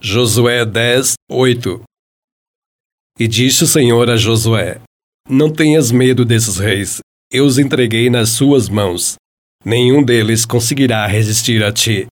Josué 10, 8 E disse o Senhor a Josué: Não tenhas medo desses reis, eu os entreguei nas suas mãos. Nenhum deles conseguirá resistir a ti.